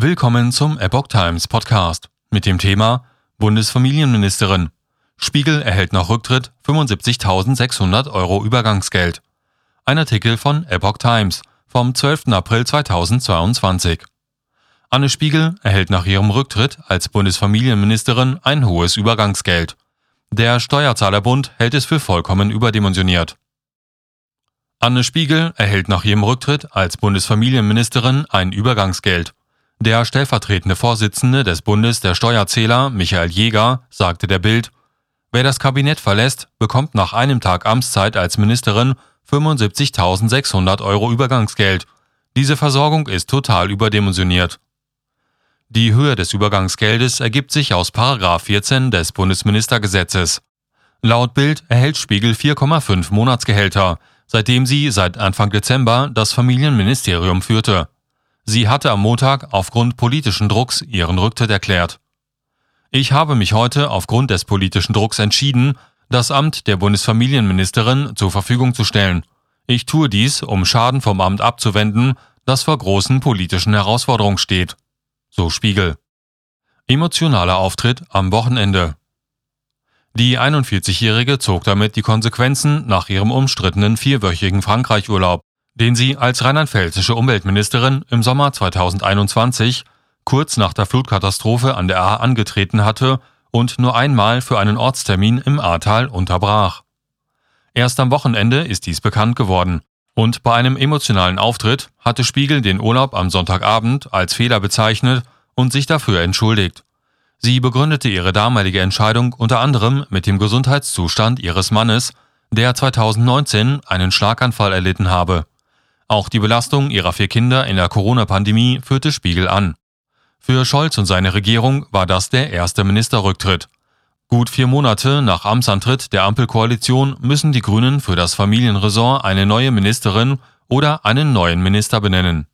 Willkommen zum Epoch Times Podcast mit dem Thema Bundesfamilienministerin. Spiegel erhält nach Rücktritt 75.600 Euro Übergangsgeld. Ein Artikel von Epoch Times vom 12. April 2022. Anne Spiegel erhält nach ihrem Rücktritt als Bundesfamilienministerin ein hohes Übergangsgeld. Der Steuerzahlerbund hält es für vollkommen überdimensioniert. Anne Spiegel erhält nach ihrem Rücktritt als Bundesfamilienministerin ein Übergangsgeld. Der stellvertretende Vorsitzende des Bundes der Steuerzähler, Michael Jäger, sagte der Bild, wer das Kabinett verlässt, bekommt nach einem Tag Amtszeit als Ministerin 75.600 Euro Übergangsgeld. Diese Versorgung ist total überdimensioniert. Die Höhe des Übergangsgeldes ergibt sich aus 14 des Bundesministergesetzes. Laut Bild erhält Spiegel 4,5 Monatsgehälter, seitdem sie seit Anfang Dezember das Familienministerium führte. Sie hatte am Montag aufgrund politischen Drucks ihren Rücktritt erklärt. Ich habe mich heute aufgrund des politischen Drucks entschieden, das Amt der Bundesfamilienministerin zur Verfügung zu stellen. Ich tue dies, um Schaden vom Amt abzuwenden, das vor großen politischen Herausforderungen steht. So Spiegel. Emotionaler Auftritt am Wochenende. Die 41-Jährige zog damit die Konsequenzen nach ihrem umstrittenen vierwöchigen Frankreich-Urlaub den sie als rheinland-pfälzische Umweltministerin im Sommer 2021 kurz nach der Flutkatastrophe an der A angetreten hatte und nur einmal für einen Ortstermin im Ahrtal unterbrach. Erst am Wochenende ist dies bekannt geworden und bei einem emotionalen Auftritt hatte Spiegel den Urlaub am Sonntagabend als Fehler bezeichnet und sich dafür entschuldigt. Sie begründete ihre damalige Entscheidung unter anderem mit dem Gesundheitszustand ihres Mannes, der 2019 einen Schlaganfall erlitten habe. Auch die Belastung ihrer vier Kinder in der Corona-Pandemie führte Spiegel an. Für Scholz und seine Regierung war das der erste Ministerrücktritt. Gut vier Monate nach Amtsantritt der Ampelkoalition müssen die Grünen für das Familienresort eine neue Ministerin oder einen neuen Minister benennen.